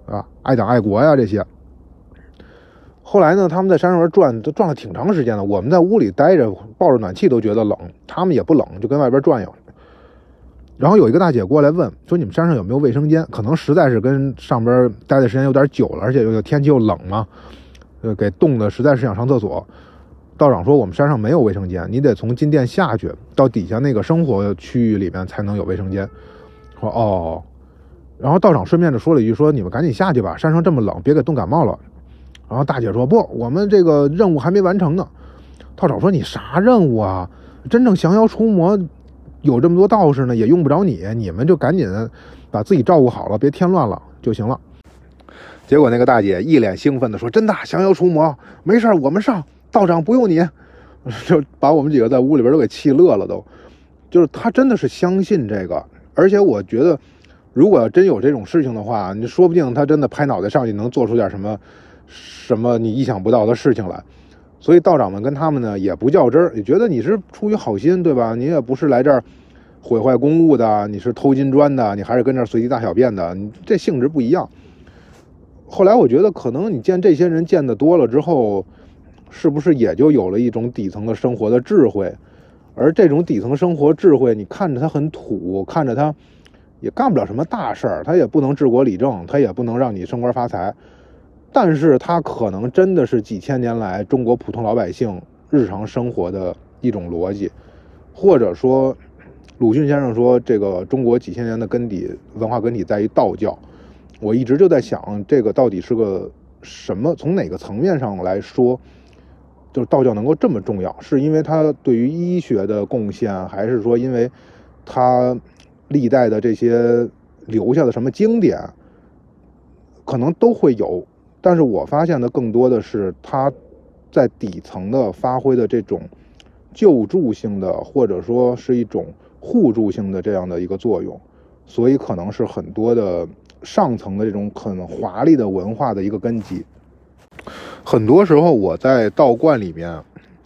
啊，爱党爱国呀，这些。后来呢，他们在山上边转，都转了挺长时间的。我们在屋里待着，抱着暖气都觉得冷，他们也不冷，就跟外边转悠。然后有一个大姐过来问，说：“你们山上有没有卫生间？”可能实在是跟上边待的时间有点久了，而且又天气又冷嘛，呃，给冻的实在是想上厕所。道长说：“我们山上没有卫生间，你得从金殿下去，到底下那个生活区域里面才能有卫生间。”说：“哦。”然后道长顺便就说了一句：“说你们赶紧下去吧，山上这么冷，别给冻感冒了。”然后大姐说：“不，我们这个任务还没完成呢。”道长说：“你啥任务啊？真正降妖除魔，有这么多道士呢，也用不着你，你们就赶紧把自己照顾好了，别添乱了就行了。”结果那个大姐一脸兴奋地说：“真的，降妖除魔，没事我们上。道长不用你。<laughs> ”就把我们几个在屋里边都给气乐了，都，就是他真的是相信这个，而且我觉得。如果真有这种事情的话，你说不定他真的拍脑袋上去能做出点什么，什么你意想不到的事情来。所以道长们跟他们呢也不较真儿，也觉得你是出于好心，对吧？你也不是来这儿毁坏公物的，你是偷金砖的，你还是跟这儿随地大小便的，你这性质不一样。后来我觉得，可能你见这些人见得多了之后，是不是也就有了一种底层的生活的智慧？而这种底层生活智慧，你看着他很土，看着他。也干不了什么大事儿，他也不能治国理政，他也不能让你升官发财，但是他可能真的是几千年来中国普通老百姓日常生活的一种逻辑，或者说，鲁迅先生说这个中国几千年的根底文化根底在于道教，我一直就在想这个到底是个什么？从哪个层面上来说，就是道教能够这么重要，是因为它对于医学的贡献，还是说因为它？历代的这些留下的什么经典，可能都会有，但是我发现的更多的是它在底层的发挥的这种救助性的，或者说是一种互助性的这样的一个作用，所以可能是很多的上层的这种很华丽的文化的一个根基。很多时候我在道观里面，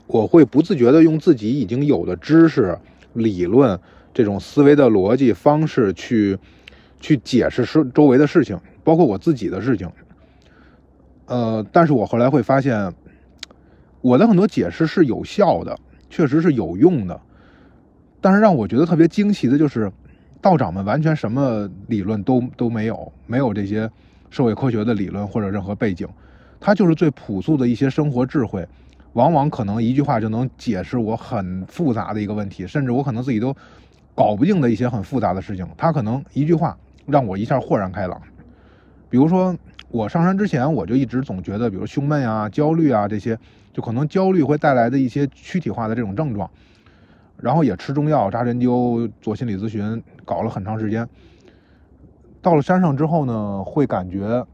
我会不自觉的用自己已经有的知识理论。这种思维的逻辑方式去去解释是周围的事情，包括我自己的事情。呃，但是我后来会发现，我的很多解释是有效的，确实是有用的。但是让我觉得特别惊奇的就是，道长们完全什么理论都都没有，没有这些社会科学的理论或者任何背景，他就是最朴素的一些生活智慧，往往可能一句话就能解释我很复杂的一个问题，甚至我可能自己都。搞不定的一些很复杂的事情，他可能一句话让我一下豁然开朗。比如说，我上山之前，我就一直总觉得，比如胸闷啊、焦虑啊这些，就可能焦虑会带来的一些躯体化的这种症状。然后也吃中药、扎针灸、做心理咨询，搞了很长时间。到了山上之后呢，会感觉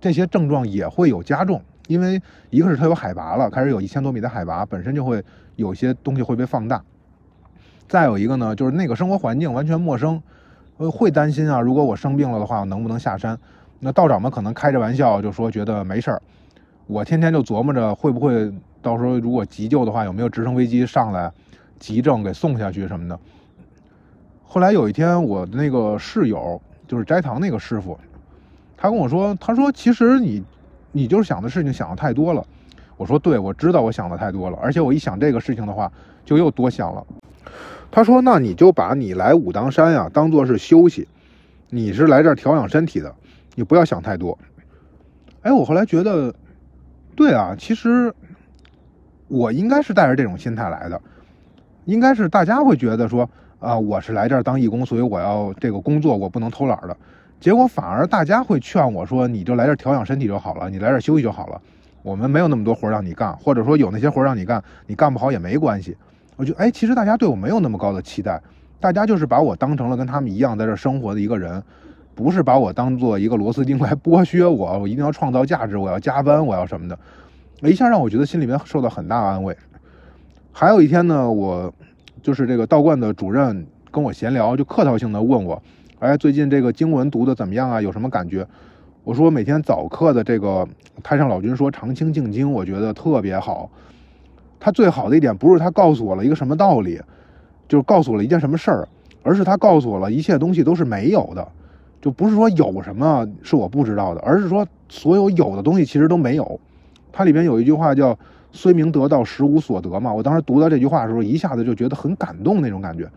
这些症状也会有加重，因为一个是它有海拔了，开始有一千多米的海拔，本身就会有些东西会被放大。再有一个呢，就是那个生活环境完全陌生，呃，会担心啊。如果我生病了的话，能不能下山？那道长们可能开着玩笑就说觉得没事儿。我天天就琢磨着会不会到时候如果急救的话，有没有直升飞机上来急症给送下去什么的。后来有一天，我那个室友就是斋堂那个师傅，他跟我说，他说其实你你就是想的事情想的太多了。我说对，我知道我想的太多了，而且我一想这个事情的话，就又多想了。他说：“那你就把你来武当山呀当做是休息，你是来这儿调养身体的，你不要想太多。”哎，我后来觉得，对啊，其实我应该是带着这种心态来的，应该是大家会觉得说啊，我是来这儿当义工，所以我要这个工作，我不能偷懒的。结果反而大家会劝我说，你就来这儿调养身体就好了，你来这儿休息就好了。我们没有那么多活让你干，或者说有那些活让你干，你干不好也没关系。我觉得，哎，其实大家对我没有那么高的期待，大家就是把我当成了跟他们一样在这生活的一个人，不是把我当做一个螺丝钉来剥削我。我一定要创造价值，我要加班，我要什么的，一下让我觉得心里面受到很大安慰。还有一天呢，我就是这个道观的主任跟我闲聊，就客套性的问我，哎，最近这个经文读的怎么样啊？有什么感觉？我说每天早课的这个太上老君说长清静经，我觉得特别好。他最好的一点不是他告诉我了一个什么道理，就是告诉我了一件什么事儿，而是他告诉我了一切东西都是没有的，就不是说有什么是我不知道的，而是说所有有的东西其实都没有。它里边有一句话叫“虽明得道，实无所得”嘛。我当时读到这句话的时候，一下子就觉得很感动那种感觉，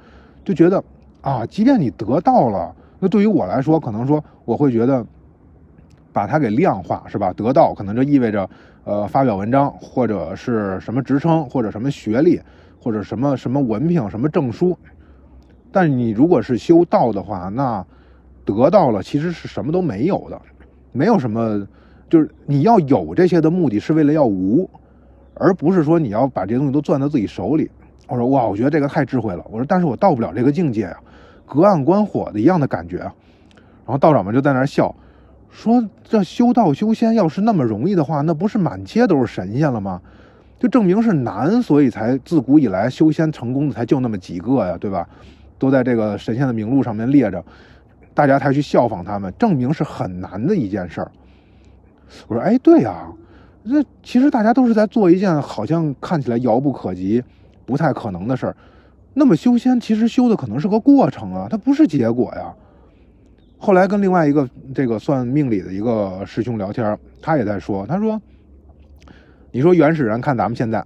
就觉得啊，即便你得到了，那对于我来说，可能说我会觉得。把它给量化是吧？得到可能就意味着，呃，发表文章或者是什么职称或者什么学历或者什么什么文凭什么证书。但你如果是修道的话，那得到了其实是什么都没有的，没有什么，就是你要有这些的目的是为了要无，而不是说你要把这些东西都攥在自己手里。我说哇，我觉得这个太智慧了。我说，但是我到不了这个境界啊，隔岸观火的一样的感觉啊。然后道长们就在那儿笑。说这修道修仙要是那么容易的话，那不是满街都是神仙了吗？就证明是难，所以才自古以来修仙成功的才就那么几个呀，对吧？都在这个神仙的名录上面列着，大家才去效仿他们，证明是很难的一件事儿。我说，哎，对呀，这其实大家都是在做一件好像看起来遥不可及、不太可能的事儿。那么修仙其实修的可能是个过程啊，它不是结果呀。后来跟另外一个这个算命理的一个师兄聊天，他也在说，他说：“你说原始人看咱们现在，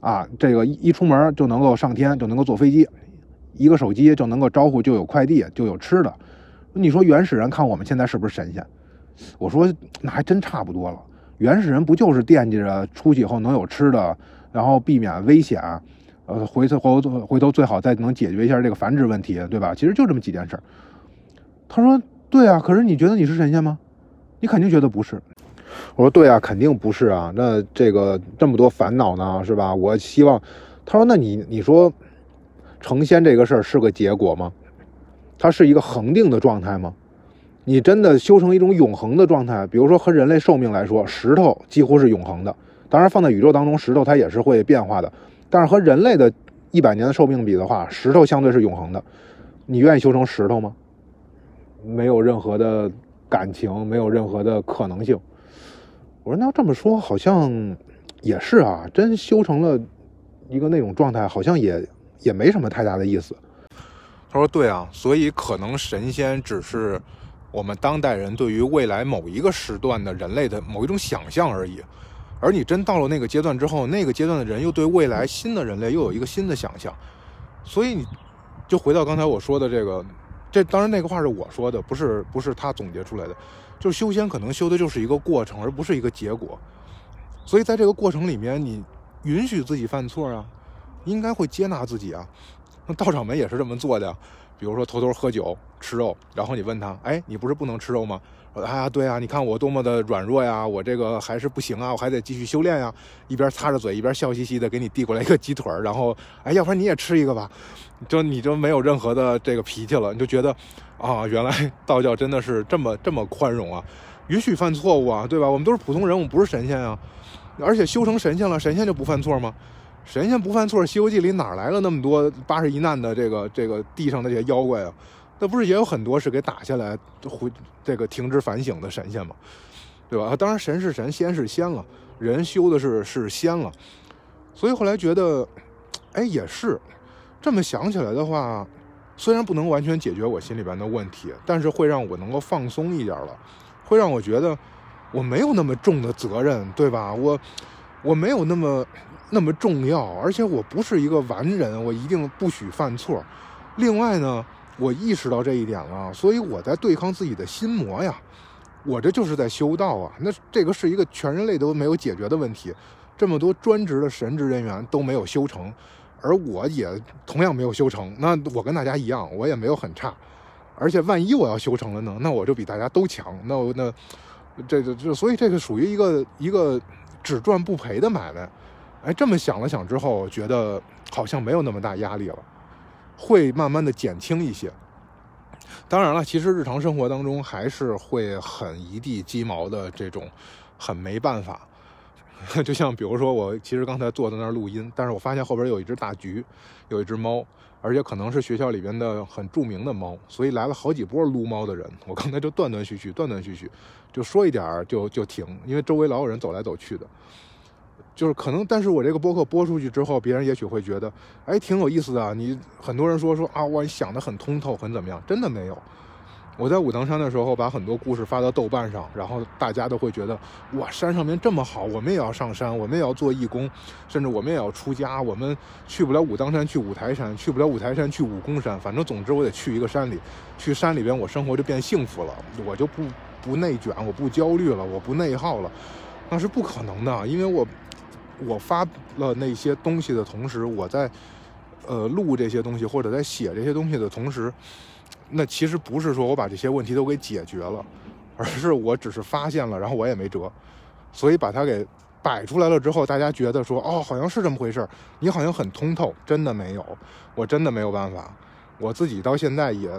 啊，这个一出门就能够上天，就能够坐飞机，一个手机就能够招呼就有快递，就有吃的。你说原始人看我们现在是不是神仙？我说那还真差不多了。原始人不就是惦记着出去以后能有吃的，然后避免危险，呃，回头回回头最好再能解决一下这个繁殖问题，对吧？其实就这么几件事儿。”他说：“对啊，可是你觉得你是神仙吗？你肯定觉得不是。”我说：“对啊，肯定不是啊。那这个这么多烦恼呢，是吧？我希望。”他说：“那你你说，成仙这个事儿是个结果吗？它是一个恒定的状态吗？你真的修成一种永恒的状态？比如说和人类寿命来说，石头几乎是永恒的。当然，放在宇宙当中，石头它也是会变化的。但是和人类的一百年的寿命比的话，石头相对是永恒的。你愿意修成石头吗？”没有任何的感情，没有任何的可能性。我说，那这么说，好像也是啊，真修成了一个那种状态，好像也也没什么太大的意思。他说：“对啊，所以可能神仙只是我们当代人对于未来某一个时段的人类的某一种想象而已。而你真到了那个阶段之后，那个阶段的人又对未来新的人类又有一个新的想象。所以你就回到刚才我说的这个。”这当然，那个话是我说的，不是不是他总结出来的。就是修仙可能修的就是一个过程，而不是一个结果。所以在这个过程里面，你允许自己犯错啊，应该会接纳自己啊。那道长们也是这么做的，比如说偷偷喝酒、吃肉，然后你问他，哎，你不是不能吃肉吗？啊，对啊，你看我多么的软弱呀，我这个还是不行啊，我还得继续修炼呀。一边擦着嘴，一边笑嘻嘻的给你递过来一个鸡腿然后，哎，要不然你也吃一个吧，就你就没有任何的这个脾气了，你就觉得，啊，原来道教真的是这么这么宽容啊，允许犯错误啊，对吧？我们都是普通人，我们不是神仙啊，而且修成神仙了，神仙就不犯错吗？神仙不犯错，《西游记》里哪来了那么多八十一难的这个这个地上的这些妖怪啊？那不是也有很多是给打下来回这个停止反省的神仙吗？对吧？当然神是神，仙是仙了，人修的是是仙了，所以后来觉得，哎，也是这么想起来的话，虽然不能完全解决我心里边的问题，但是会让我能够放松一点了，会让我觉得我没有那么重的责任，对吧？我我没有那么那么重要，而且我不是一个完人，我一定不许犯错。另外呢。我意识到这一点了，所以我在对抗自己的心魔呀。我这就是在修道啊。那这个是一个全人类都没有解决的问题，这么多专职的神职人员都没有修成，而我也同样没有修成。那我跟大家一样，我也没有很差。而且万一我要修成了呢？那我就比大家都强。那我那这这这，所以这个属于一个一个只赚不赔的买卖。哎，这么想了想之后，觉得好像没有那么大压力了，会慢慢的减轻一些。当然了，其实日常生活当中还是会很一地鸡毛的这种，很没办法。<laughs> 就像比如说，我其实刚才坐在那儿录音，但是我发现后边有一只大橘，有一只猫，而且可能是学校里边的很著名的猫，所以来了好几波撸猫的人。我刚才就断断续续，断断续续，就说一点就就停，因为周围老有人走来走去的。就是可能，但是我这个播客播出去之后，别人也许会觉得，哎，挺有意思的。你很多人说说啊，我想的很通透，很怎么样？真的没有。我在武当山的时候，把很多故事发到豆瓣上，然后大家都会觉得，哇，山上面这么好，我们也要上山，我们也要做义工，甚至我们也要出家。我们去不了武当山，去五台山；去不了五台山，去武功山。反正总之，我得去一个山里。去山里边，我生活就变幸福了，我就不不内卷，我不焦虑了，我不内耗了。那是不可能的，因为我。我发了那些东西的同时，我在，呃，录这些东西或者在写这些东西的同时，那其实不是说我把这些问题都给解决了，而是我只是发现了，然后我也没辙，所以把它给摆出来了之后，大家觉得说，哦，好像是这么回事你好像很通透，真的没有，我真的没有办法，我自己到现在也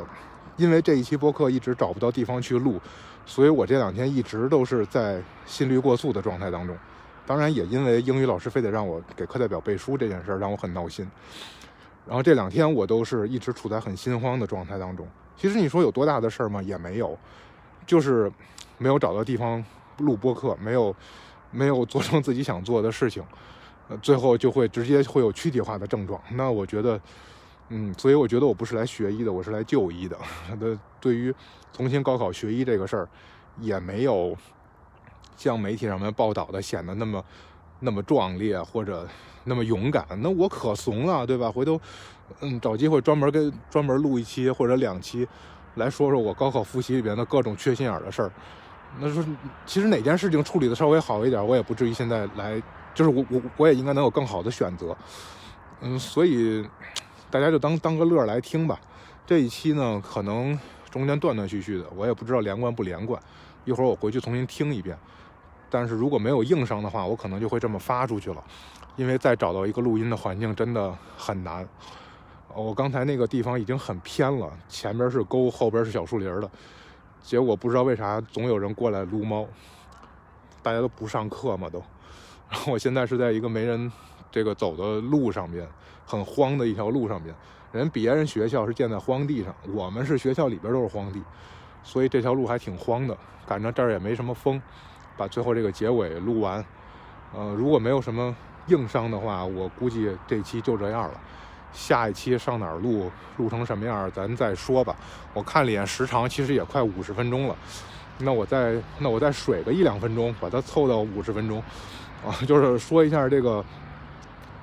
因为这一期播客一直找不到地方去录，所以我这两天一直都是在心率过速的状态当中。当然也因为英语老师非得让我给课代表背书这件事儿让我很闹心，然后这两天我都是一直处在很心慌的状态当中。其实你说有多大的事儿吗？也没有，就是没有找到地方录播课，没有没有做成自己想做的事情，最后就会直接会有躯体化的症状。那我觉得，嗯，所以我觉得我不是来学医的，我是来就医的。<laughs> 那对于重新高考学医这个事儿，也没有。像媒体上面报道的显得那么那么壮烈或者那么勇敢，那我可怂了，对吧？回头嗯找机会专门跟专门录一期或者两期，来说说我高考复习里边的各种缺心眼的事儿。那说其实哪件事情处理的稍微好一点，我也不至于现在来，就是我我我也应该能有更好的选择。嗯，所以大家就当当个乐来听吧。这一期呢，可能中间断断续续的，我也不知道连贯不连贯。一会儿我回去重新听一遍。但是如果没有硬伤的话，我可能就会这么发出去了，因为再找到一个录音的环境真的很难。我刚才那个地方已经很偏了，前边是沟，后边是小树林的，结果不知道为啥总有人过来撸猫。大家都不上课嘛都，然后我现在是在一个没人这个走的路上边，很荒的一条路上边。人别人学校是建在荒地上，我们是学校里边都是荒地，所以这条路还挺荒的。赶上这儿也没什么风。把最后这个结尾录完，呃，如果没有什么硬伤的话，我估计这期就这样了。下一期上哪儿录，录成什么样，咱再说吧。我看了一眼时长，其实也快五十分钟了。那我再那我再水个一两分钟，把它凑到五十分钟，啊，<laughs> 就是说一下这个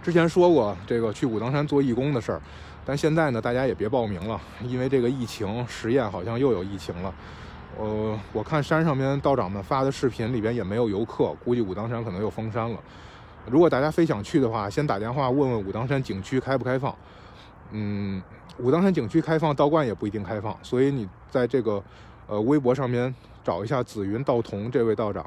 之前说过这个去武当山做义工的事儿，但现在呢，大家也别报名了，因为这个疫情实验好像又有疫情了。呃，我看山上面道长们发的视频里边也没有游客，估计武当山可能又封山了。如果大家非想去的话，先打电话问问武当山景区开不开放。嗯，武当山景区开放，道观也不一定开放，所以你在这个呃微博上面找一下紫云道童这位道长。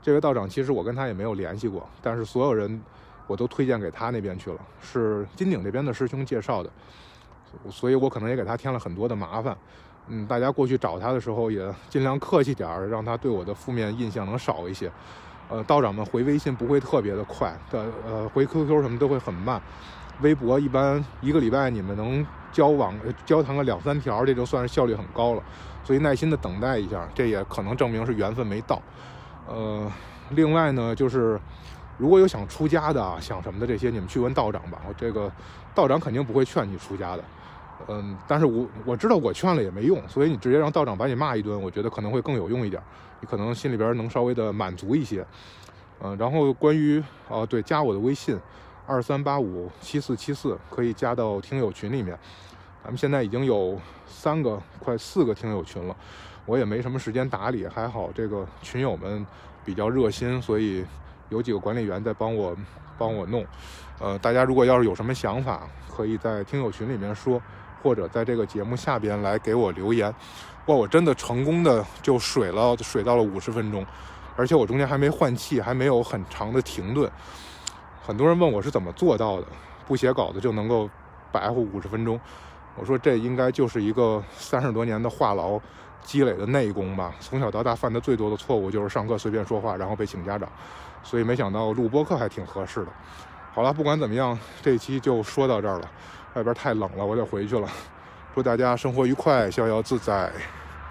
这位道长其实我跟他也没有联系过，但是所有人我都推荐给他那边去了，是金顶这边的师兄介绍的，所以我可能也给他添了很多的麻烦。嗯，大家过去找他的时候也尽量客气点儿，让他对我的负面印象能少一些。呃，道长们回微信不会特别的快，的呃回 QQ 什么都会很慢。微博一般一个礼拜你们能交往交谈个两三条，这就算是效率很高了。所以耐心的等待一下，这也可能证明是缘分没到。呃，另外呢，就是如果有想出家的啊、想什么的这些，你们去问道长吧。我这个道长肯定不会劝你出家的。嗯，但是我我知道我劝了也没用，所以你直接让道长把你骂一顿，我觉得可能会更有用一点，你可能心里边能稍微的满足一些。嗯，然后关于哦对，加我的微信二三八五七四七四，可以加到听友群里面。咱们现在已经有三个快四个听友群了，我也没什么时间打理，还好这个群友们比较热心，所以有几个管理员在帮我帮我弄。呃，大家如果要是有什么想法，可以在听友群里面说，或者在这个节目下边来给我留言。哇，我真的成功的就水了，水到了五十分钟，而且我中间还没换气，还没有很长的停顿。很多人问我是怎么做到的，不写稿子就能够白活五十分钟。我说这应该就是一个三十多年的话痨积累的内功吧。从小到大犯的最多的错误就是上课随便说话，然后被请家长。所以没想到录播课还挺合适的。好了，不管怎么样，这期就说到这儿了。外边太冷了，我得回去了。祝大家生活愉快，逍遥自在。